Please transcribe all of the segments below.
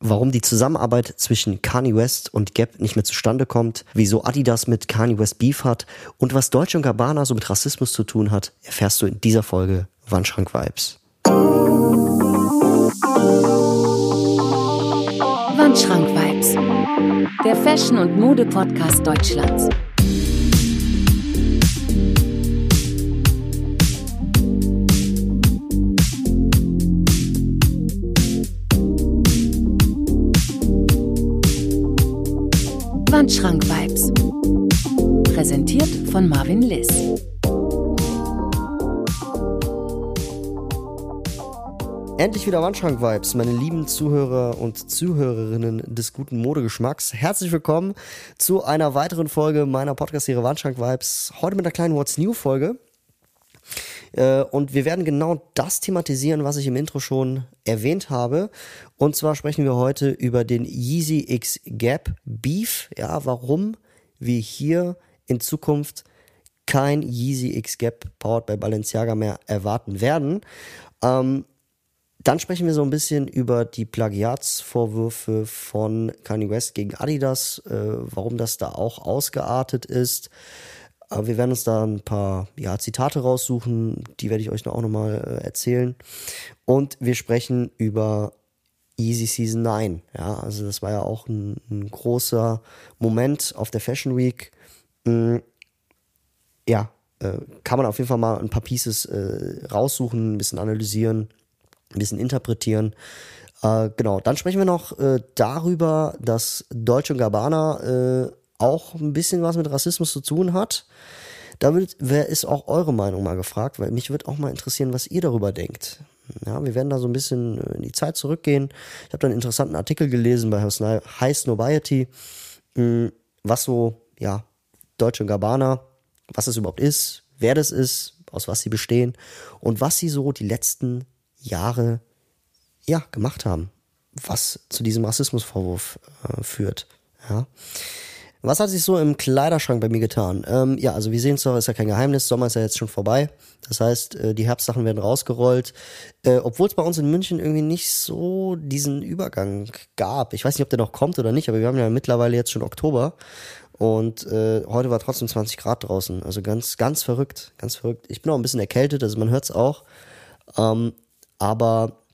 warum die Zusammenarbeit zwischen Kanye West und Gap nicht mehr zustande kommt, wieso Adidas mit Kanye West Beef hat und was Deutsche und Gabbana so mit Rassismus zu tun hat, erfährst du in dieser Folge Wandschrank Vibes. Wandschrank Vibes, der Fashion- und Mode-Podcast Deutschlands. Wandschrank Vibes. Präsentiert von Marvin Liss. Endlich wieder Wandschrank Vibes, meine lieben Zuhörer und Zuhörerinnen des guten Modegeschmacks. Herzlich willkommen zu einer weiteren Folge meiner Podcast-Serie Wandschrank Vibes. Heute mit einer kleinen What's New Folge. Äh, und wir werden genau das thematisieren, was ich im Intro schon erwähnt habe. Und zwar sprechen wir heute über den Yeezy X Gap Beef. Ja, warum wir hier in Zukunft kein Yeezy X Gap powered by Balenciaga mehr erwarten werden. Ähm, dann sprechen wir so ein bisschen über die Plagiatsvorwürfe von Kanye West gegen Adidas, äh, warum das da auch ausgeartet ist. Aber wir werden uns da ein paar ja, Zitate raussuchen, die werde ich euch auch nochmal äh, erzählen. Und wir sprechen über Easy Season 9. Ja, also das war ja auch ein, ein großer Moment auf der Fashion Week. Mhm. Ja, äh, kann man auf jeden Fall mal ein paar Pieces äh, raussuchen, ein bisschen analysieren, ein bisschen interpretieren. Genau, dann sprechen wir noch darüber, dass Deutsche Gabbana auch ein bisschen was mit Rassismus zu tun hat. Da wird, wer ist auch eure Meinung mal gefragt, weil mich würde auch mal interessieren, was ihr darüber denkt. Ja, wir werden da so ein bisschen in die Zeit zurückgehen. Ich habe da einen interessanten Artikel gelesen bei High Snobiety, hm, was so, ja, Deutsche Gabbana, was es überhaupt ist, wer das ist, aus was sie bestehen und was sie so die letzten Jahre, ja, gemacht haben, was zu diesem Rassismusvorwurf äh, führt. Ja. Was hat sich so im Kleiderschrank bei mir getan? Ähm, ja, also wir sehen es doch, ist ja kein Geheimnis, Sommer ist ja jetzt schon vorbei. Das heißt, äh, die Herbstsachen werden rausgerollt. Äh, Obwohl es bei uns in München irgendwie nicht so diesen Übergang gab. Ich weiß nicht, ob der noch kommt oder nicht, aber wir haben ja mittlerweile jetzt schon Oktober. Und äh, heute war trotzdem 20 Grad draußen. Also ganz, ganz verrückt, ganz verrückt. Ich bin auch ein bisschen erkältet, also man hört es auch. Ähm, aber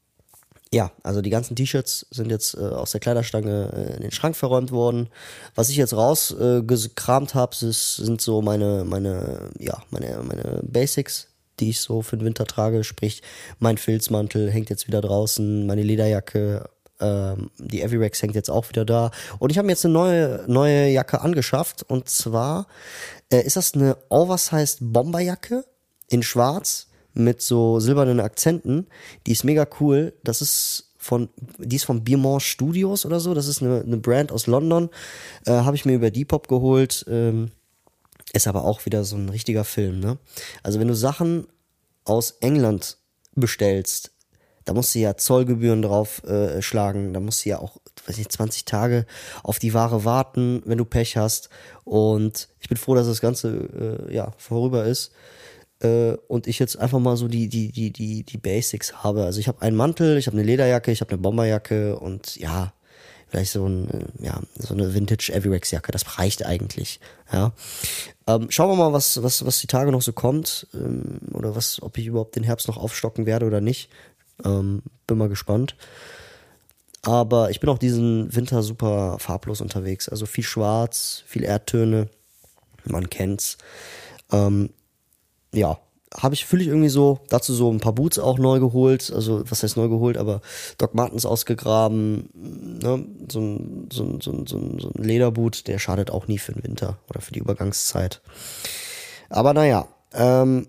ja, also die ganzen T-Shirts sind jetzt äh, aus der Kleiderstange äh, in den Schrank verräumt worden. Was ich jetzt rausgekramt äh, habe, sind so meine, meine, ja, meine, meine Basics, die ich so für den Winter trage. Sprich, mein Filzmantel hängt jetzt wieder draußen, meine Lederjacke, ähm, die Avirex hängt jetzt auch wieder da. Und ich habe mir jetzt eine neue, neue Jacke angeschafft. Und zwar äh, ist das eine Oversized Bomberjacke in Schwarz mit so silbernen Akzenten. Die ist mega cool. Das ist von, die ist von Beaumont Studios oder so. Das ist eine, eine Brand aus London. Äh, Habe ich mir über Depop geholt. Ähm, ist aber auch wieder so ein richtiger Film, ne? Also wenn du Sachen aus England bestellst, da musst du ja Zollgebühren drauf äh, schlagen, da musst du ja auch, weiß nicht, 20 Tage auf die Ware warten, wenn du Pech hast. Und ich bin froh, dass das Ganze äh, ja vorüber ist äh, und ich jetzt einfach mal so die, die, die, die, die Basics habe. Also ich habe einen Mantel, ich habe eine Lederjacke, ich habe eine Bomberjacke und ja, vielleicht so, ein, äh, ja, so eine Vintage Avirex Jacke, das reicht eigentlich. Ja. Ähm, schauen wir mal, was, was, was die Tage noch so kommt ähm, oder was, ob ich überhaupt den Herbst noch aufstocken werde oder nicht. Ähm, bin mal gespannt. Aber ich bin auch diesen Winter super farblos unterwegs. Also viel Schwarz, viel Erdtöne. Man kennt's. Ähm, ja, habe ich, ich irgendwie so, dazu so ein paar Boots auch neu geholt, also was heißt neu geholt, aber Doc Martens ausgegraben, ne? so, ein, so, ein, so, ein, so, ein, so ein Lederboot, der schadet auch nie für den Winter oder für die Übergangszeit. Aber naja, ähm,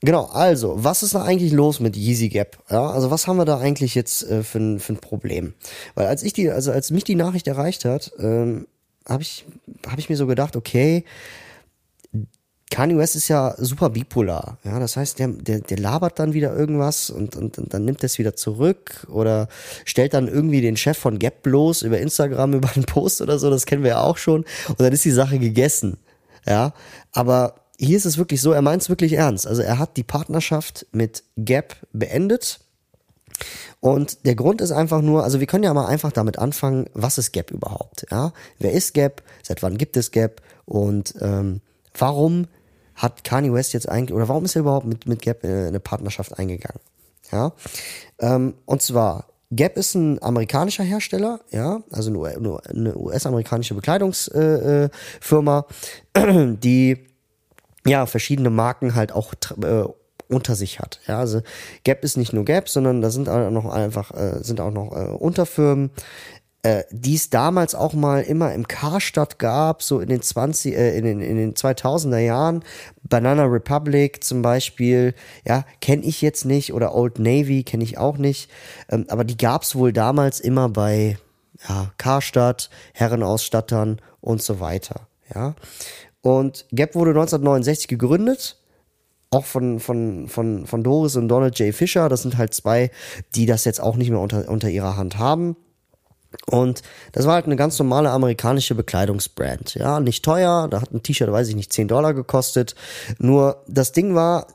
genau, also, was ist da eigentlich los mit Yeezy Gap? Ja, also was haben wir da eigentlich jetzt äh, für, ein, für ein Problem? Weil als ich die, also als mich die Nachricht erreicht hat, ähm, habe ich, hab ich mir so gedacht, okay, Kanye West ist ja super bipolar. Ja, das heißt, der, der, der labert dann wieder irgendwas und, und, und dann nimmt es wieder zurück oder stellt dann irgendwie den Chef von Gap bloß über Instagram über einen Post oder so. Das kennen wir ja auch schon. Und dann ist die Sache gegessen. Ja, aber hier ist es wirklich so, er meint es wirklich ernst. Also er hat die Partnerschaft mit Gap beendet Und der Grund ist einfach nur, also wir können ja mal einfach damit anfangen, was ist Gap überhaupt? Ja, wer ist Gap? Seit wann gibt es Gap? Und ähm, warum hat Kanye West jetzt eigentlich oder warum ist er überhaupt mit mit Gap äh, eine Partnerschaft eingegangen? Ja, ähm, und zwar Gap ist ein amerikanischer Hersteller, ja, also eine US-amerikanische Bekleidungsfirma, äh, äh die ja verschiedene Marken halt auch äh, unter sich hat. Ja, also Gap ist nicht nur Gap, sondern da sind auch noch einfach äh, sind auch noch äh, Unterfirmen, äh, die es damals auch mal immer im Karstadt gab, so in den 20 äh, in den in den 2000er Jahren. Banana Republic zum Beispiel, ja, kenne ich jetzt nicht oder Old Navy kenne ich auch nicht, ähm, aber die gab's wohl damals immer bei ja, Karstadt, Herrenausstattern und so weiter. Ja. Und Gap wurde 1969 gegründet auch von, von, von, von Doris und Donald J. Fisher. Das sind halt zwei, die das jetzt auch nicht mehr unter, unter ihrer Hand haben. Und das war halt eine ganz normale amerikanische Bekleidungsbrand. Ja, nicht teuer. Da hat ein T-Shirt, weiß ich nicht, 10 Dollar gekostet. Nur das Ding war,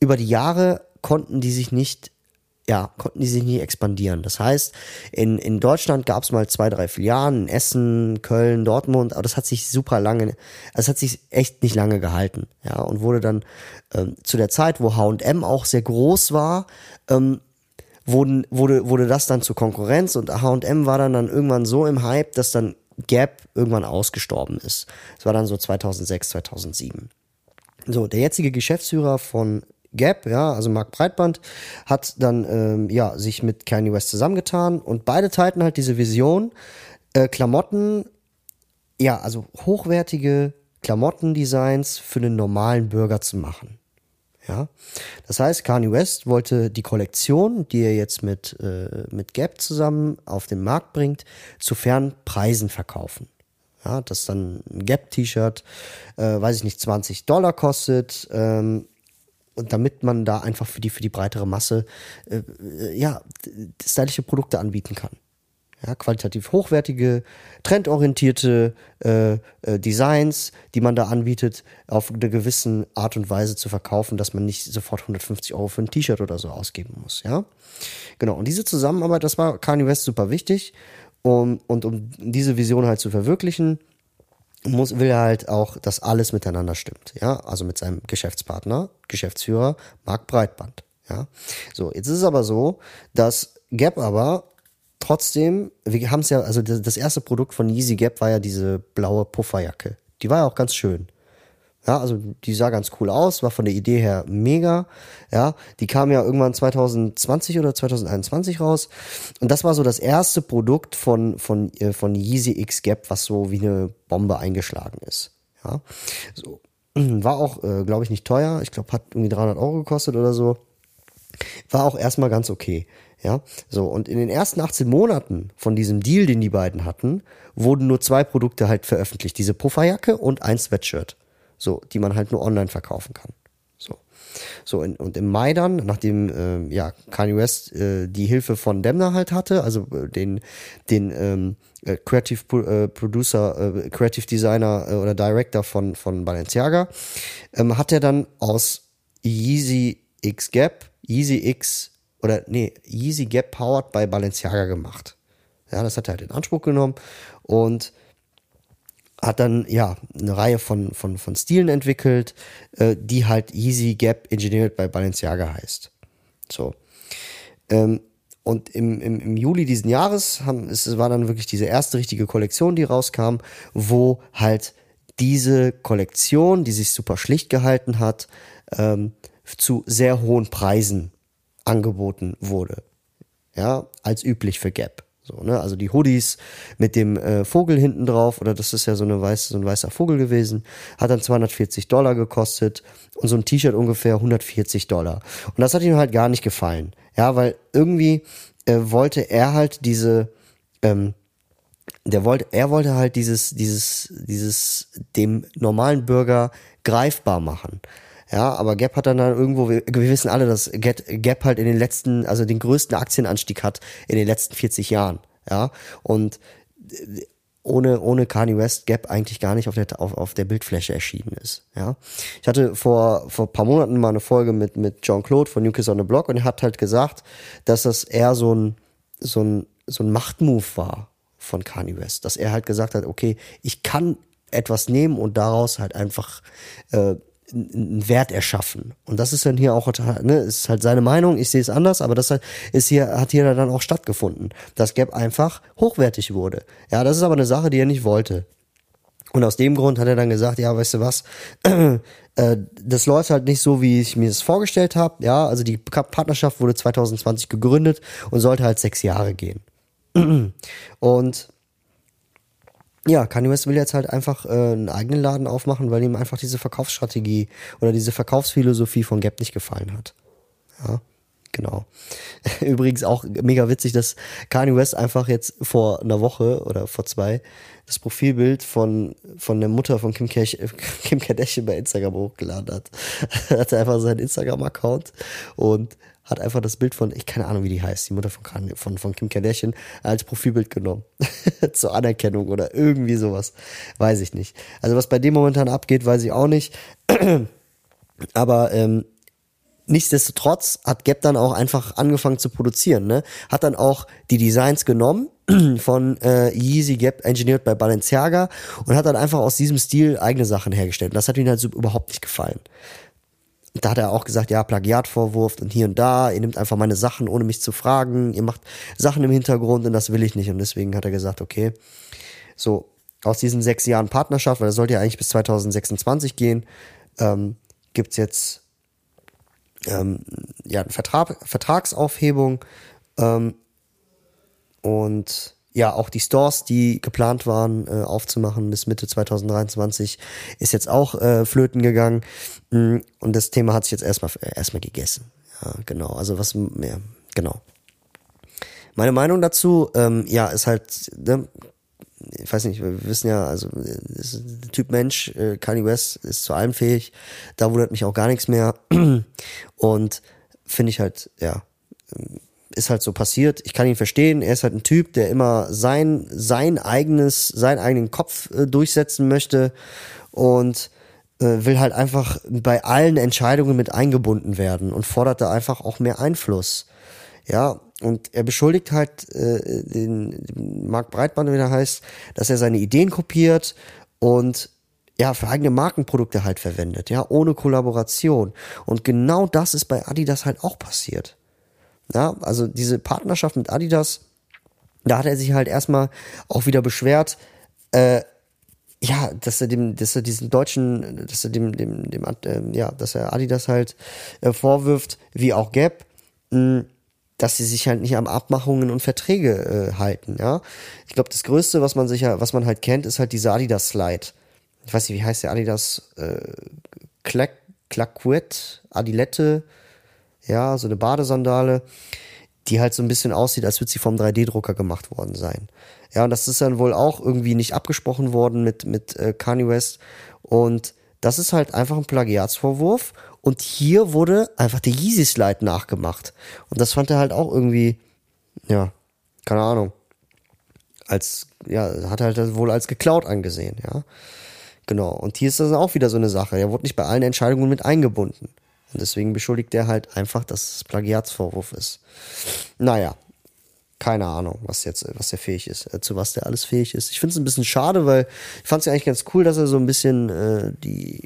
über die Jahre konnten die sich nicht ja, konnten die sich nie expandieren. Das heißt, in, in Deutschland gab es mal zwei, drei Filialen, in Essen, Köln, Dortmund, aber das hat sich super lange, es hat sich echt nicht lange gehalten, ja, und wurde dann ähm, zu der Zeit, wo H&M auch sehr groß war, ähm, wurden, wurde, wurde das dann zur Konkurrenz und H&M war dann dann irgendwann so im Hype, dass dann Gap irgendwann ausgestorben ist. Das war dann so 2006, 2007. So, der jetzige Geschäftsführer von Gap, ja, also Mark Breitband, hat dann ähm, ja sich mit Kanye West zusammengetan und beide teilten halt diese Vision, äh, Klamotten, ja, also hochwertige Klamottendesigns für einen normalen Bürger zu machen. Ja, das heißt, Kanye West wollte die Kollektion, die er jetzt mit, äh, mit Gap zusammen auf den Markt bringt, zu fairen Preisen verkaufen. Ja, dass dann ein Gap-T-Shirt, äh, weiß ich nicht, 20 Dollar kostet, ähm, und damit man da einfach für die für die breitere Masse äh, äh, ja stylische Produkte anbieten kann. Ja, qualitativ hochwertige, trendorientierte äh, äh, Designs, die man da anbietet, auf eine gewisse Art und Weise zu verkaufen, dass man nicht sofort 150 Euro für ein T-Shirt oder so ausgeben muss. Ja, genau. Und diese Zusammenarbeit, das war Kanye West super wichtig. Um, und um diese Vision halt zu verwirklichen, muss, will er halt auch, dass alles miteinander stimmt, ja, also mit seinem Geschäftspartner, Geschäftsführer Marc Breitband, ja. So, jetzt ist es aber so, dass Gap aber trotzdem, wir haben es ja, also das erste Produkt von Yeezy Gap war ja diese blaue Pufferjacke. Die war ja auch ganz schön. Ja, also die sah ganz cool aus, war von der Idee her mega. Ja, die kam ja irgendwann 2020 oder 2021 raus. Und das war so das erste Produkt von, von, äh, von Yeezy X Gap, was so wie eine Bombe eingeschlagen ist. Ja, so. War auch, äh, glaube ich, nicht teuer. Ich glaube, hat irgendwie 300 Euro gekostet oder so. War auch erstmal ganz okay. Ja, so. Und in den ersten 18 Monaten von diesem Deal, den die beiden hatten, wurden nur zwei Produkte halt veröffentlicht. Diese Pufferjacke und ein Sweatshirt. So, die man halt nur online verkaufen kann. So. So, in, und im Mai dann, nachdem äh, ja, Kanye West äh, die Hilfe von Demner halt hatte, also äh, den, den ähm, äh, Creative äh, Producer, Creative Designer oder Director von, von Balenciaga, ähm, hat er dann aus Yeezy X Gap, Yeezy X oder nee, Yeezy Gap powered by Balenciaga gemacht. Ja, das hat er halt in Anspruch genommen und hat dann ja eine Reihe von, von, von Stilen entwickelt, äh, die halt Easy Gap Engineered bei Balenciaga heißt. So. Ähm, und im, im, im Juli diesen Jahres haben, es war dann wirklich diese erste richtige Kollektion, die rauskam, wo halt diese Kollektion, die sich super schlicht gehalten hat, ähm, zu sehr hohen Preisen angeboten wurde. Ja, als üblich für Gap. So, ne? Also die Hoodies mit dem äh, Vogel hinten drauf, oder das ist ja so, eine weiße, so ein weißer Vogel gewesen, hat dann 240 Dollar gekostet und so ein T-Shirt ungefähr 140 Dollar. Und das hat ihm halt gar nicht gefallen. Ja, weil irgendwie äh, wollte er halt diese, ähm, der wollte, er wollte halt dieses, dieses, dieses dem normalen Bürger greifbar machen. Ja, aber Gap hat dann, dann irgendwo, wir, wissen alle, dass Gap halt in den letzten, also den größten Aktienanstieg hat in den letzten 40 Jahren. Ja, und ohne, ohne Kanye West Gap eigentlich gar nicht auf der, auf, auf der Bildfläche erschienen ist. Ja, ich hatte vor, vor paar Monaten mal eine Folge mit, mit John Claude von New Kids on the Block und er hat halt gesagt, dass das eher so ein, so ein, so ein Machtmove war von Kanye West, dass er halt gesagt hat, okay, ich kann etwas nehmen und daraus halt einfach äh, einen Wert erschaffen. Und das ist dann hier auch, ne, ist halt seine Meinung, ich sehe es anders, aber das ist hier, hat hier dann auch stattgefunden. Dass Gap einfach hochwertig wurde. Ja, das ist aber eine Sache, die er nicht wollte. Und aus dem Grund hat er dann gesagt, ja, weißt du was, äh, das läuft halt nicht so, wie ich mir das vorgestellt habe. Ja, also die Partnerschaft wurde 2020 gegründet und sollte halt sechs Jahre gehen. Und ja, Kanye West will jetzt halt einfach äh, einen eigenen Laden aufmachen, weil ihm einfach diese Verkaufsstrategie oder diese Verkaufsphilosophie von Gap nicht gefallen hat. Ja, genau. Übrigens auch mega witzig, dass Kanye West einfach jetzt vor einer Woche oder vor zwei das Profilbild von, von der Mutter von Kim, Kirch, Kim Kardashian bei Instagram hochgeladen hat. er hatte einfach seinen Instagram-Account und hat einfach das Bild von, ich keine Ahnung, wie die heißt, die Mutter von, von, von Kim Kardashian, als Profilbild genommen. Zur Anerkennung oder irgendwie sowas. Weiß ich nicht. Also was bei dem momentan abgeht, weiß ich auch nicht. Aber ähm, nichtsdestotrotz hat Gap dann auch einfach angefangen zu produzieren. Ne? Hat dann auch die Designs genommen von äh, Yeezy Gap engineert bei Balenciaga und hat dann einfach aus diesem Stil eigene Sachen hergestellt. Und das hat ihm halt so überhaupt nicht gefallen da hat er auch gesagt, ja, Plagiatvorwurf und hier und da, ihr nehmt einfach meine Sachen, ohne mich zu fragen, ihr macht Sachen im Hintergrund und das will ich nicht. Und deswegen hat er gesagt, okay, so aus diesen sechs Jahren Partnerschaft, weil das sollte ja eigentlich bis 2026 gehen, ähm, gibt's jetzt ähm, ja, Vertrag, Vertragsaufhebung ähm, und ja, auch die Stores, die geplant waren äh, aufzumachen bis Mitte 2023, ist jetzt auch äh, flöten gegangen. Mm, und das Thema hat sich jetzt erstmal erstmal gegessen. Ja, genau. Also was mehr, genau. Meine Meinung dazu, ähm, ja, ist halt, ne, ich weiß nicht, wir wissen ja, also der Typ Mensch, äh, Kanye West ist zu allem fähig, da wundert mich auch gar nichts mehr. Und finde ich halt, ja, ist halt so passiert. Ich kann ihn verstehen. Er ist halt ein Typ, der immer sein, sein eigenes, seinen eigenen Kopf äh, durchsetzen möchte und äh, will halt einfach bei allen Entscheidungen mit eingebunden werden und fordert da einfach auch mehr Einfluss. Ja, und er beschuldigt halt äh, den, Marc Breitband, wie er heißt, dass er seine Ideen kopiert und ja, für eigene Markenprodukte halt verwendet, ja, ohne Kollaboration. Und genau das ist bei Adidas halt auch passiert. Ja, also diese Partnerschaft mit Adidas, da hat er sich halt erstmal auch wieder beschwert, äh, ja, dass er dem, dass er diesen deutschen, dass er dem, dem, dem, äh, ja, dass er Adidas halt äh, vorwirft, wie auch Gap, mh, dass sie sich halt nicht am Abmachungen und Verträge äh, halten, ja. Ich glaube, das Größte, was man sich ja, was man halt kennt, ist halt dieser Adidas Slide. Ich weiß nicht, wie heißt der Adidas äh, Clac Claquette, Adilette, ja, so eine Badesandale, die halt so ein bisschen aussieht, als würde sie vom 3D-Drucker gemacht worden sein. Ja, und das ist dann wohl auch irgendwie nicht abgesprochen worden mit, mit äh, Kanye West. Und das ist halt einfach ein Plagiatsvorwurf. Und hier wurde einfach der Yeezy Slide nachgemacht. Und das fand er halt auch irgendwie, ja, keine Ahnung. Als, ja, hat er halt wohl als geklaut angesehen, ja. Genau. Und hier ist das auch wieder so eine Sache. Er wurde nicht bei allen Entscheidungen mit eingebunden. Und deswegen beschuldigt er halt einfach, dass es Plagiatsvorwurf ist. Naja, keine Ahnung, was jetzt, was er fähig ist, äh, zu was der alles fähig ist. Ich finde es ein bisschen schade, weil ich fand es ja eigentlich ganz cool, dass er so ein bisschen äh, die,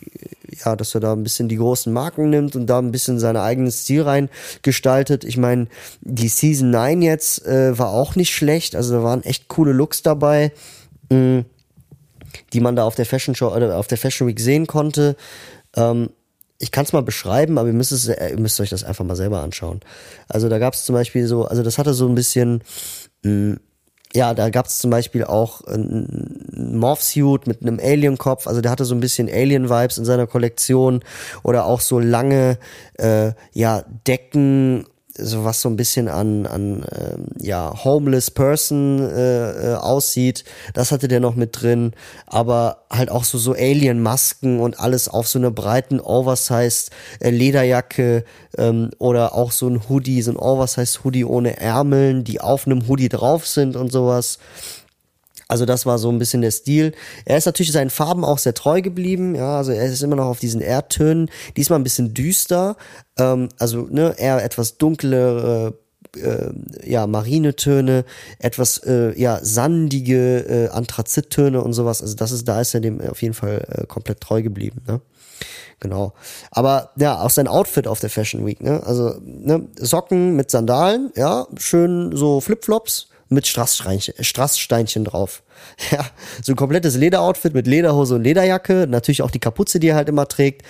ja, dass er da ein bisschen die großen Marken nimmt und da ein bisschen seinen eigenen Stil rein gestaltet. Ich meine, die Season 9 jetzt äh, war auch nicht schlecht, also da waren echt coole Looks dabei. Mh, die man da auf der Fashion Show oder auf der Fashion Week sehen konnte. Ähm, ich kann es mal beschreiben, aber ihr müsst, es, äh, ihr müsst euch das einfach mal selber anschauen. Also da gab es zum Beispiel so, also das hatte so ein bisschen, mh, hm, ja, da gab es zum Beispiel auch ein Morph-Suit mit einem Alien-Kopf, also der hatte so ein bisschen Alien-Vibes in seiner Kollektion oder auch so lange, äh, ja, Decken so was so ein bisschen an, an ähm, ja, Homeless Person äh, äh, aussieht. Das hatte der noch mit drin. Aber halt auch so, so Alien-Masken und alles auf so einer breiten Oversized äh, ähm, oder auch so ein Hoodie, so ein Oversized Hoodie ohne Ärmeln, die auf einem Hoodie drauf sind und sowas. Also das war so ein bisschen der Stil. Er ist natürlich seinen Farben auch sehr treu geblieben. Ja, also er ist immer noch auf diesen Erdtönen. Diesmal ein bisschen düster. Ähm, also ne, eher etwas dunklere, äh, ja Marinetöne, etwas äh, ja sandige äh, Anthrazittöne und sowas. Also das ist da ist er dem auf jeden Fall äh, komplett treu geblieben. Ne? Genau. Aber ja, auch sein Outfit auf der Fashion Week. Ne? Also ne, Socken mit Sandalen, ja, schön so Flipflops mit Strasssteinchen, Strasssteinchen drauf. Ja, so ein komplettes Lederoutfit mit Lederhose und Lederjacke, natürlich auch die Kapuze, die er halt immer trägt.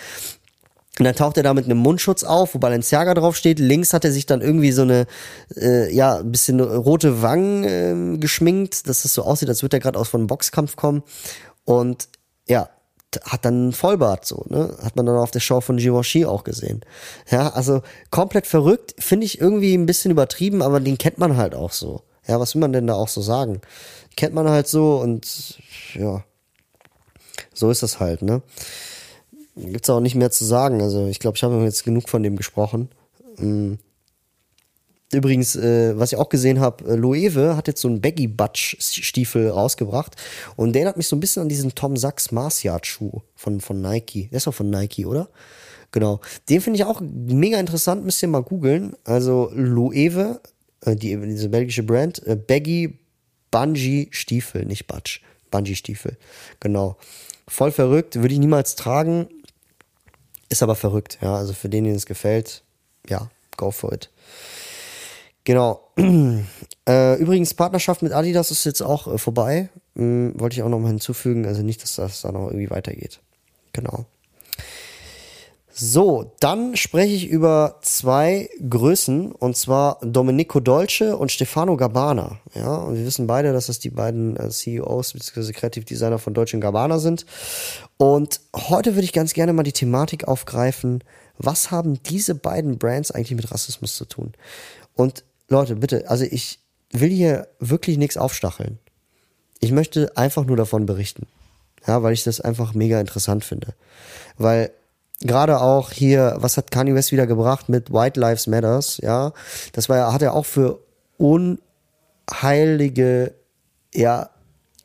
Und dann taucht er da mit einem Mundschutz auf, wo Balenciaga draufsteht. Links hat er sich dann irgendwie so eine, äh, ja, ein bisschen rote Wangen äh, geschminkt, dass das so aussieht, als würde er gerade aus von einem Boxkampf kommen. Und ja, hat dann ein Vollbart so, ne? Hat man dann auf der Show von Givenchy auch gesehen. Ja, also komplett verrückt, finde ich irgendwie ein bisschen übertrieben, aber den kennt man halt auch so. Ja, was will man denn da auch so sagen? Kennt man halt so und ja, so ist das halt, ne? Gibt's auch nicht mehr zu sagen. Also ich glaube, ich habe jetzt genug von dem gesprochen. Mm. Übrigens, äh, was ich auch gesehen habe, äh, Loewe hat jetzt so einen Baggy Butch Stiefel rausgebracht und der hat mich so ein bisschen an diesen Tom Sachs Mars Yard Schuh von, von Nike. Der ist auch von Nike, oder? Genau. Den finde ich auch mega interessant, müsst ihr mal googeln. Also Loewe die, diese belgische Brand, äh, Baggy Bungee Stiefel, nicht Butch, Bungee Stiefel. Genau. Voll verrückt, würde ich niemals tragen, ist aber verrückt, ja. Also für den, den es gefällt, ja, go for it. Genau. Äh, übrigens, Partnerschaft mit Adidas ist jetzt auch äh, vorbei. Hm, wollte ich auch noch mal hinzufügen. Also nicht, dass das da noch irgendwie weitergeht. Genau. So, dann spreche ich über zwei Größen, und zwar Domenico Dolce und Stefano Gabbana. Ja, und wir wissen beide, dass das die beiden äh, CEOs bzw. Kreativdesigner von Dolce Gabbana sind. Und heute würde ich ganz gerne mal die Thematik aufgreifen, was haben diese beiden Brands eigentlich mit Rassismus zu tun? Und Leute, bitte, also ich will hier wirklich nichts aufstacheln. Ich möchte einfach nur davon berichten. Ja, weil ich das einfach mega interessant finde. Weil gerade auch hier, was hat Kanye West wieder gebracht mit White Lives Matters, ja, das war ja, hat er auch für unheilige, ja,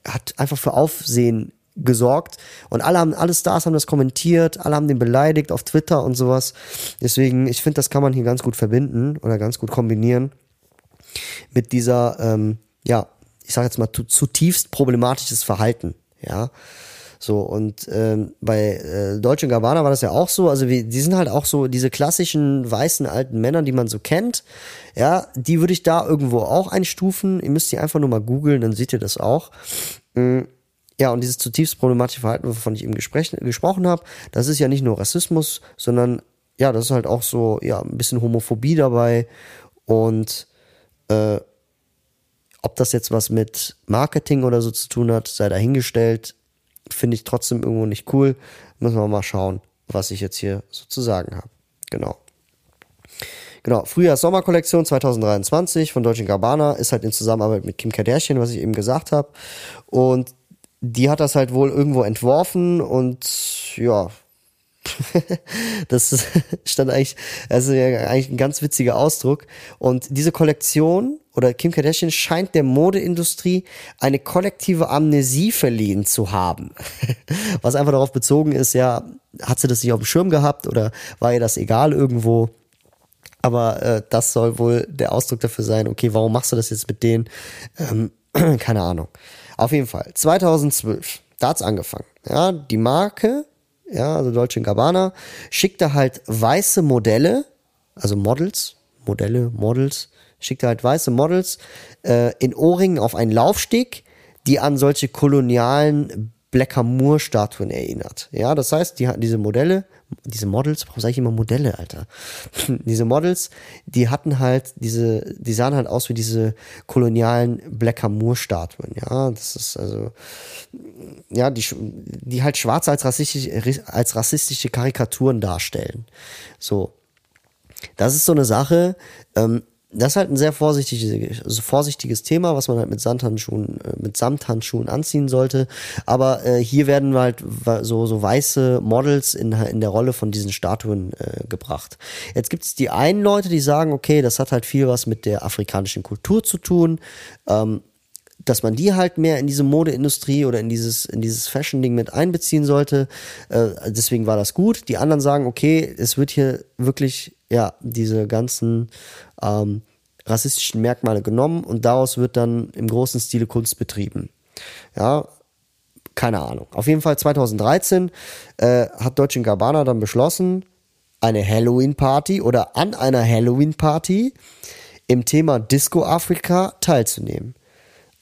hat einfach für Aufsehen gesorgt und alle haben, alle Stars haben das kommentiert, alle haben den beleidigt auf Twitter und sowas. Deswegen, ich finde, das kann man hier ganz gut verbinden oder ganz gut kombinieren mit dieser, ähm, ja, ich sage jetzt mal zutiefst problematisches Verhalten, ja. So, und ähm, bei äh, Deutsche Gabbana war das ja auch so. Also wir, die sind halt auch so diese klassischen weißen alten Männer, die man so kennt. Ja, die würde ich da irgendwo auch einstufen. Ihr müsst die einfach nur mal googeln, dann seht ihr das auch. Mhm. Ja, und dieses zutiefst problematische Verhalten, wovon ich eben gesprochen habe, das ist ja nicht nur Rassismus, sondern ja, das ist halt auch so, ja, ein bisschen Homophobie dabei. Und äh, ob das jetzt was mit Marketing oder so zu tun hat, sei dahingestellt finde ich trotzdem irgendwo nicht cool. Müssen wir mal schauen, was ich jetzt hier so zu sagen habe. Genau. Genau, Frühjahrs-Sommerkollektion 2023 von Deutsche Gabbana ist halt in Zusammenarbeit mit Kim Kardashian, was ich eben gesagt habe. Und die hat das halt wohl irgendwo entworfen und ja, das stand eigentlich, also eigentlich ein ganz witziger Ausdruck. Und diese Kollektion oder Kim Kardashian scheint der Modeindustrie eine kollektive Amnesie verliehen zu haben. Was einfach darauf bezogen ist, ja, hat sie das nicht auf dem Schirm gehabt oder war ihr das egal irgendwo? Aber äh, das soll wohl der Ausdruck dafür sein, okay, warum machst du das jetzt mit denen? Ähm, keine Ahnung. Auf jeden Fall, 2012, da hat's angefangen. Ja, die Marke, ja, also Dolce Gabbana, schickte halt weiße Modelle, also Models, Modelle, Models, schickte halt weiße Models äh, in Ohrringen auf einen Laufsteg, die an solche kolonialen Blackamoor-Statuen erinnert. Ja, das heißt, die hatten diese Modelle, diese Models, warum sage ich immer Modelle, Alter? diese Models, die hatten halt diese, die sahen halt aus wie diese kolonialen Blackamoor-Statuen. Ja, das ist also, ja, die, die halt Schwarze als rassistische, als rassistische Karikaturen darstellen. So. Das ist so eine Sache, ähm, das ist halt ein sehr vorsichtiges, vorsichtiges Thema, was man halt mit Samthandschuhen, äh, mit Samthandschuhen anziehen sollte. Aber äh, hier werden halt so, so weiße Models in, in der Rolle von diesen Statuen äh, gebracht. Jetzt gibt es die einen Leute, die sagen, okay, das hat halt viel was mit der afrikanischen Kultur zu tun. Ähm, dass man die halt mehr in diese Modeindustrie oder in dieses, in dieses Fashion-Ding mit einbeziehen sollte. Äh, deswegen war das gut. Die anderen sagen, okay, es wird hier wirklich, ja, diese ganzen ähm, rassistischen Merkmale genommen und daraus wird dann im großen Stile Kunst betrieben. Ja, keine Ahnung. Auf jeden Fall 2013 äh, hat Deutsche Gabbana dann beschlossen, eine Halloween-Party oder an einer Halloween-Party im Thema Disco Afrika teilzunehmen.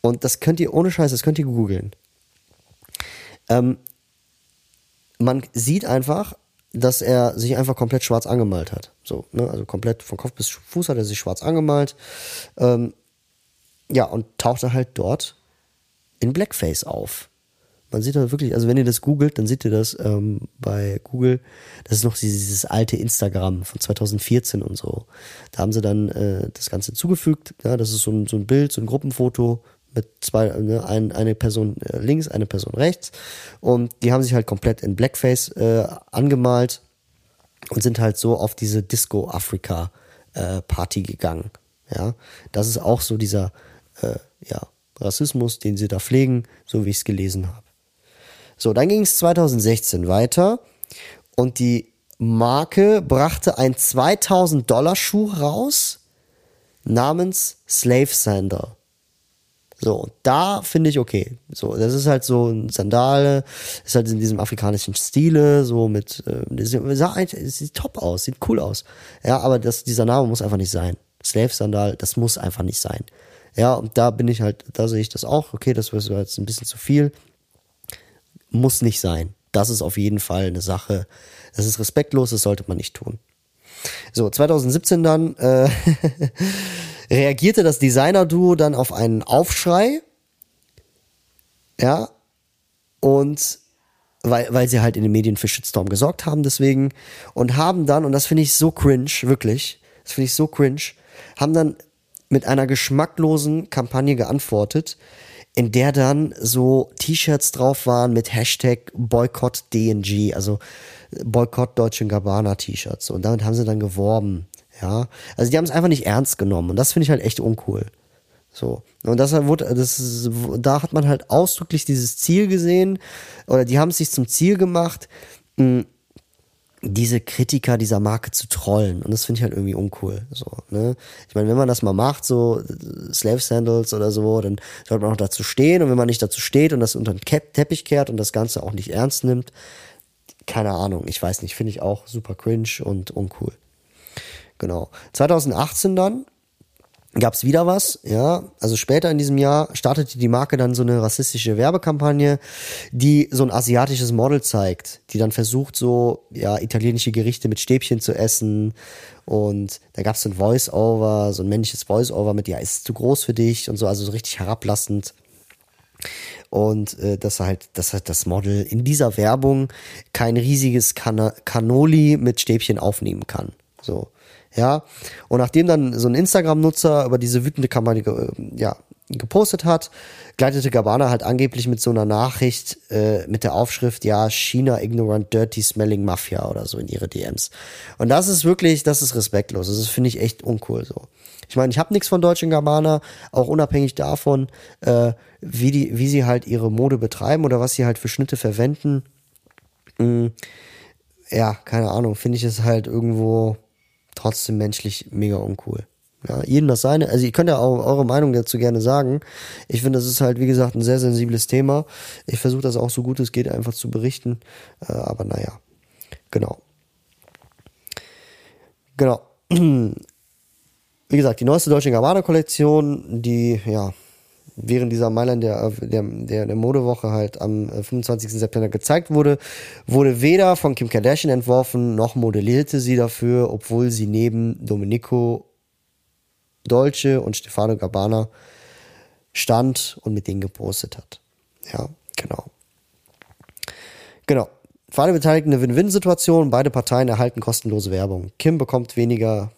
Und das könnt ihr ohne Scheiß, das könnt ihr googeln. Ähm, man sieht einfach, dass er sich einfach komplett schwarz angemalt hat. So, ne? Also komplett von Kopf bis Fuß hat er sich schwarz angemalt. Ähm, ja, und tauchte halt dort in Blackface auf. Man sieht halt wirklich, also wenn ihr das googelt, dann seht ihr das ähm, bei Google. Das ist noch dieses alte Instagram von 2014 und so. Da haben sie dann äh, das Ganze zugefügt. Ja, das ist so ein, so ein Bild, so ein Gruppenfoto mit zwei, ne, ein, eine Person äh, links, eine Person rechts. Und die haben sich halt komplett in Blackface äh, angemalt und sind halt so auf diese Disco Afrika äh, Party gegangen. Ja, das ist auch so dieser äh, ja, Rassismus, den sie da pflegen, so wie ich es gelesen habe. So, dann ging es 2016 weiter und die Marke brachte ein 2000 Dollar Schuh raus namens Slave Sander. So, da finde ich okay. So, das ist halt so ein Sandale, ist halt in diesem afrikanischen Stile, so mit, äh, sah eigentlich, sieht top aus, sieht cool aus. Ja, aber das, dieser Name muss einfach nicht sein. Slave Sandal, das muss einfach nicht sein. Ja, und da bin ich halt, da sehe ich das auch, okay, das wäre jetzt ein bisschen zu viel. Muss nicht sein. Das ist auf jeden Fall eine Sache. Das ist respektlos, das sollte man nicht tun. So, 2017 dann äh, reagierte das Designer-Duo dann auf einen Aufschrei. Ja. Und weil, weil sie halt in den Medien für Shitstorm gesorgt haben, deswegen. Und haben dann, und das finde ich so cringe, wirklich, das finde ich so cringe, haben dann mit einer geschmacklosen Kampagne geantwortet, in der dann so T-Shirts drauf waren mit Hashtag Boykott DNG, also Boykott Deutsche Gabbana T-Shirts. Und damit haben sie dann geworben. Ja, also die haben es einfach nicht ernst genommen und das finde ich halt echt uncool. So. Und das wurde, das ist, da hat man halt ausdrücklich dieses Ziel gesehen, oder die haben es sich zum Ziel gemacht, mh, diese Kritiker dieser Marke zu trollen. Und das finde ich halt irgendwie uncool. So, ne? Ich meine, wenn man das mal macht, so Slave Sandals oder so, dann sollte man auch dazu stehen. Und wenn man nicht dazu steht und das unter den Teppich kehrt und das Ganze auch nicht ernst nimmt, keine Ahnung, ich weiß nicht, finde ich auch super cringe und uncool. Genau. 2018 dann gab es wieder was, ja. Also später in diesem Jahr startete die Marke dann so eine rassistische Werbekampagne, die so ein asiatisches Model zeigt, die dann versucht, so ja italienische Gerichte mit Stäbchen zu essen. Und da gab es so ein Voice-Over, so ein männliches Voice-Over mit, ja, ist es zu groß für dich und so, also so richtig herablassend. Und äh, dass halt, dass halt das Model in dieser Werbung kein riesiges Can Cannoli mit Stäbchen aufnehmen kann. So. Ja. Und nachdem dann so ein Instagram-Nutzer über diese wütende Kampagne äh, ja, gepostet hat, gleitete Gabbana halt angeblich mit so einer Nachricht äh, mit der Aufschrift, ja, China ignorant dirty smelling Mafia oder so in ihre DMs. Und das ist wirklich, das ist respektlos. Das finde ich echt uncool so. Ich meine, ich habe nichts von Deutschen Gabbana, auch unabhängig davon, äh, wie die, wie sie halt ihre Mode betreiben oder was sie halt für Schnitte verwenden. Mhm. Ja, keine Ahnung, finde ich es halt irgendwo trotzdem menschlich mega uncool. Ja, jedem das seine. Also ihr könnt ja auch eure Meinung dazu gerne sagen. Ich finde, das ist halt, wie gesagt, ein sehr sensibles Thema. Ich versuche das auch so gut es geht einfach zu berichten. Äh, aber naja, genau. Genau. Wie gesagt, die neueste Deutsche Gabbana-Kollektion, die, ja, während dieser Mailand der, der, der, der Modewoche halt am 25. Äh, September gezeigt wurde, wurde weder von Kim Kardashian entworfen, noch modellierte sie dafür, obwohl sie neben Domenico Dolce und Stefano Gabbana stand und mit denen gepostet hat. Ja, genau. Genau. Für alle Beteiligten eine Win-Win-Situation. Beide Parteien erhalten kostenlose Werbung. Kim bekommt weniger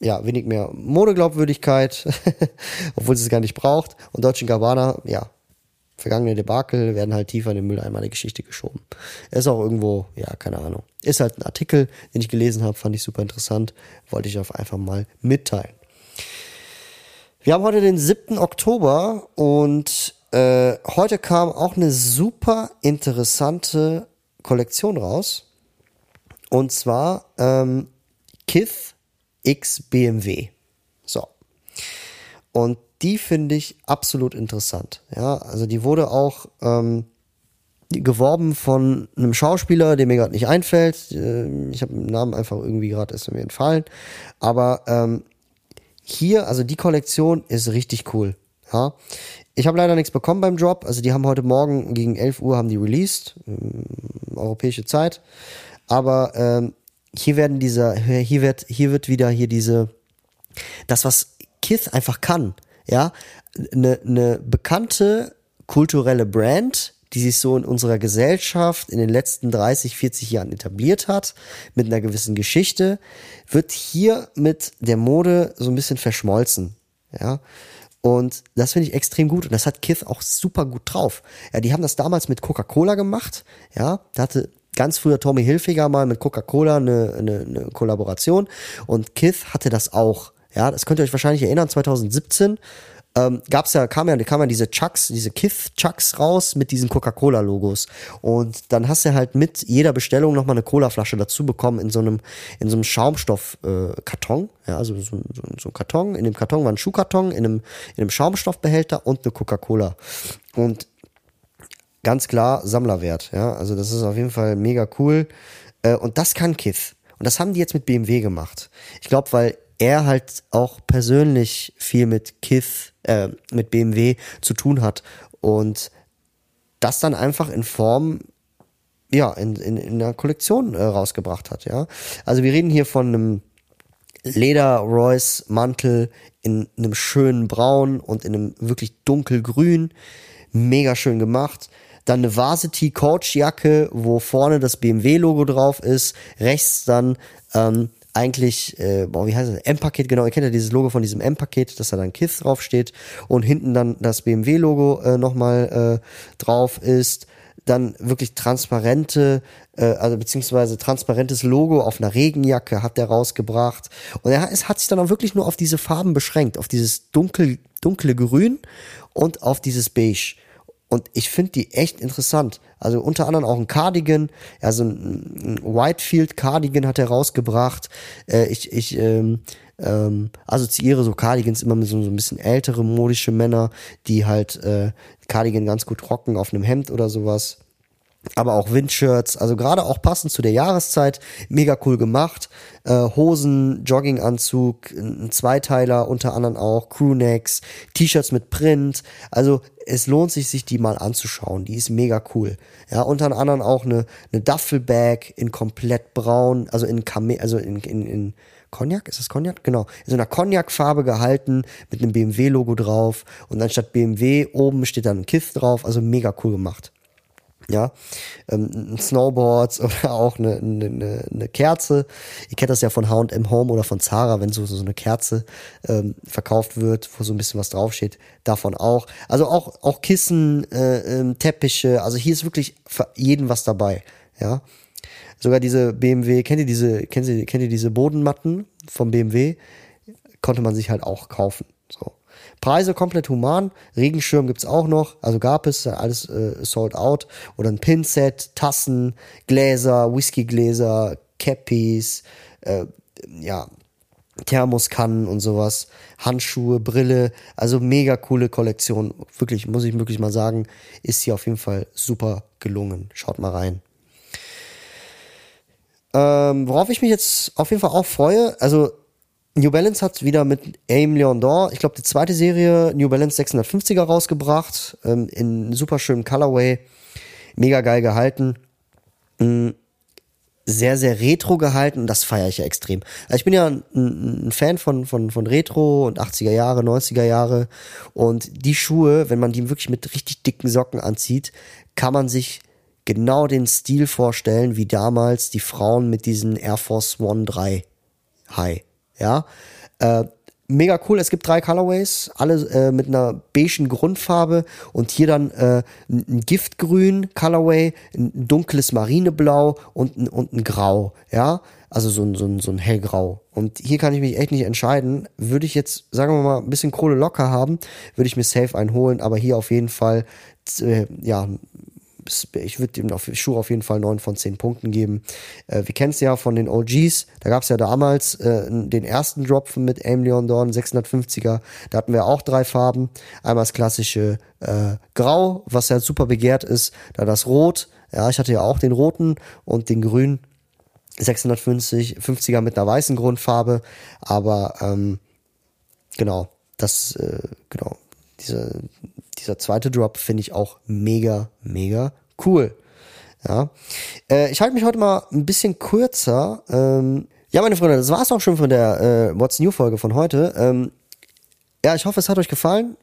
ja, wenig mehr Modeglaubwürdigkeit, obwohl sie es gar nicht braucht. Und Deutsche Gabbana, ja, vergangene Debakel werden halt tiefer in den Mülleimer der Geschichte geschoben. Ist auch irgendwo, ja, keine Ahnung. Ist halt ein Artikel, den ich gelesen habe, fand ich super interessant, wollte ich auch einfach mal mitteilen. Wir haben heute den 7. Oktober und äh, heute kam auch eine super interessante Kollektion raus. Und zwar ähm, Kith X BMW. So. Und die finde ich absolut interessant. Ja, also die wurde auch ähm, geworben von einem Schauspieler, der mir gerade nicht einfällt. Äh, ich habe den Namen einfach irgendwie gerade ist mir entfallen. Aber ähm, hier, also die Kollektion ist richtig cool. Ja. Ich habe leider nichts bekommen beim Drop. Also die haben heute Morgen gegen 11 Uhr haben die released, ähm, europäische Zeit. Aber ähm, hier werden dieser, hier wird, hier wird wieder hier diese, das was Kith einfach kann, ja, eine ne bekannte kulturelle Brand, die sich so in unserer Gesellschaft in den letzten 30, 40 Jahren etabliert hat, mit einer gewissen Geschichte, wird hier mit der Mode so ein bisschen verschmolzen. Ja. Und das finde ich extrem gut. Und das hat Kith auch super gut drauf. Ja, die haben das damals mit Coca-Cola gemacht. Ja, da hatte ganz früher Tommy Hilfiger mal mit Coca-Cola eine, eine, eine Kollaboration. Und Kith hatte das auch. Ja, das könnt ihr euch wahrscheinlich erinnern, 2017 ähm, gab's ja, kam ja, kam ja diese Chucks, diese Kith Chucks raus mit diesen Coca-Cola-Logos. Und dann hast du halt mit jeder Bestellung nochmal eine Cola-Flasche dazu bekommen in so einem, in so einem Schaumstoff-Karton. Äh, ja, also so, so, so ein Karton. In dem Karton war ein Schuhkarton, in einem, in einem Schaumstoffbehälter und eine Coca-Cola. Und ganz klar Sammlerwert. Ja, also das ist auf jeden Fall mega cool. Äh, und das kann Kith. Und das haben die jetzt mit BMW gemacht. Ich glaube, weil er halt auch persönlich viel mit Kith, äh, mit BMW zu tun hat und das dann einfach in Form ja, in, in, in einer Kollektion äh, rausgebracht hat, ja. Also wir reden hier von einem Leder Royce Mantel in einem schönen Braun und in einem wirklich dunkelgrün. Mega schön gemacht. Dann eine Varsity Coach Jacke, wo vorne das BMW Logo drauf ist. Rechts dann ähm, eigentlich, äh, boah, wie heißt das? M-Paket, genau, ihr kennt ja dieses Logo von diesem M-Paket, dass da dann KISS draufsteht und hinten dann das BMW-Logo äh, nochmal äh, drauf ist. Dann wirklich transparente, äh, also beziehungsweise transparentes Logo auf einer Regenjacke hat der rausgebracht. Und er, es hat sich dann auch wirklich nur auf diese Farben beschränkt, auf dieses dunkel, dunkle Grün und auf dieses Beige. Und ich finde die echt interessant. Also unter anderem auch ein Cardigan, also ein, Whitefield Cardigan hat er rausgebracht. Äh, ich ich ähm, ähm, assoziiere so Cardigans immer mit so, so ein bisschen ältere modische Männer, die halt äh, Cardigan ganz gut rocken auf einem Hemd oder sowas aber auch Windshirts, also gerade auch passend zu der Jahreszeit, mega cool gemacht. Äh, Hosen, Jogginganzug, ein Zweiteiler unter anderem auch, Crewnecks, T-Shirts mit Print. Also es lohnt sich, sich die mal anzuschauen. Die ist mega cool. Ja, unter anderem auch eine, eine Duffelbag in komplett braun, also in Kame also in, in, in Cognac, ist das Cognac? Genau. In so einer Cognac-Farbe gehalten, mit einem BMW-Logo drauf. Und dann statt BMW oben steht dann ein Kiff drauf. Also mega cool gemacht ja, ähm, Snowboards oder auch eine, eine, eine Kerze. Ihr kennt das ja von H&M Home oder von Zara, wenn so, so eine Kerze ähm, verkauft wird, wo so ein bisschen was draufsteht, davon auch. Also auch, auch Kissen, äh, ähm, Teppiche, also hier ist wirklich für jeden was dabei, ja. Sogar diese BMW, kennt ihr diese, kennt ihr, kennt ihr diese Bodenmatten vom BMW? Konnte man sich halt auch kaufen, so. Preise komplett human. Regenschirm gibt's auch noch. Also gab es alles äh, sold out. Oder ein Pinset, Tassen, Gläser, Whiskygläser, Cappies, äh, ja, Thermoskannen und sowas, Handschuhe, Brille, also mega coole Kollektion. Wirklich, muss ich wirklich mal sagen, ist hier auf jeden Fall super gelungen. Schaut mal rein. Ähm, worauf ich mich jetzt auf jeden Fall auch freue, also New Balance hat wieder mit Aim Leondor, ich glaube, die zweite Serie New Balance 650er rausgebracht, ähm, in super schönem Colorway, mega geil gehalten, mhm. sehr, sehr retro gehalten das feiere ich ja extrem. Also ich bin ja ein, ein, Fan von, von, von Retro und 80er Jahre, 90er Jahre und die Schuhe, wenn man die wirklich mit richtig dicken Socken anzieht, kann man sich genau den Stil vorstellen, wie damals die Frauen mit diesen Air Force One 3 High ja, äh, mega cool. Es gibt drei Colorways, alle äh, mit einer beigen Grundfarbe und hier dann äh, ein Giftgrün Colorway, ein dunkles Marineblau und ein, und ein Grau, ja. Also so ein, so, ein, so ein hellgrau. Und hier kann ich mich echt nicht entscheiden. Würde ich jetzt, sagen wir mal, ein bisschen Kohle locker haben, würde ich mir safe einen holen, aber hier auf jeden Fall, äh, ja, ich würde dem auf Schuh auf jeden Fall neun von zehn Punkten geben. Äh, wir kennen es ja von den OGs, da gab es ja damals äh, den ersten Drop mit Aim Leon Dorn 650er, da hatten wir auch drei Farben. Einmal das klassische äh, Grau, was ja super begehrt ist, da das Rot, ja, ich hatte ja auch den roten und den grünen 650 50er mit einer weißen Grundfarbe, aber ähm, genau, das äh, genau diese dieser zweite Drop finde ich auch mega, mega cool. Ja. Äh, ich halte mich heute mal ein bisschen kürzer. Ähm, ja, meine Freunde, das war's auch schon von der äh, What's New Folge von heute. Ähm, ja, ich hoffe, es hat euch gefallen.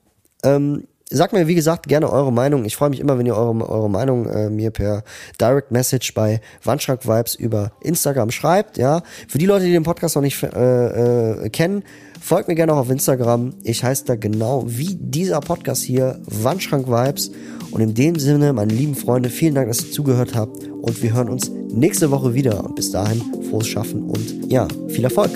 Ähm, sagt mir, wie gesagt, gerne eure Meinung. Ich freue mich immer, wenn ihr eure, eure Meinung äh, mir per Direct Message bei Wandschrank Vibes über Instagram schreibt. Ja, für die Leute, die den Podcast noch nicht äh, äh, kennen, Folgt mir gerne auch auf Instagram. Ich heiße da genau wie dieser Podcast hier, Wandschrank Vibes. Und in dem Sinne, meine lieben Freunde, vielen Dank, dass ihr zugehört habt. Und wir hören uns nächste Woche wieder. Und bis dahin, frohes Schaffen und ja, viel Erfolg.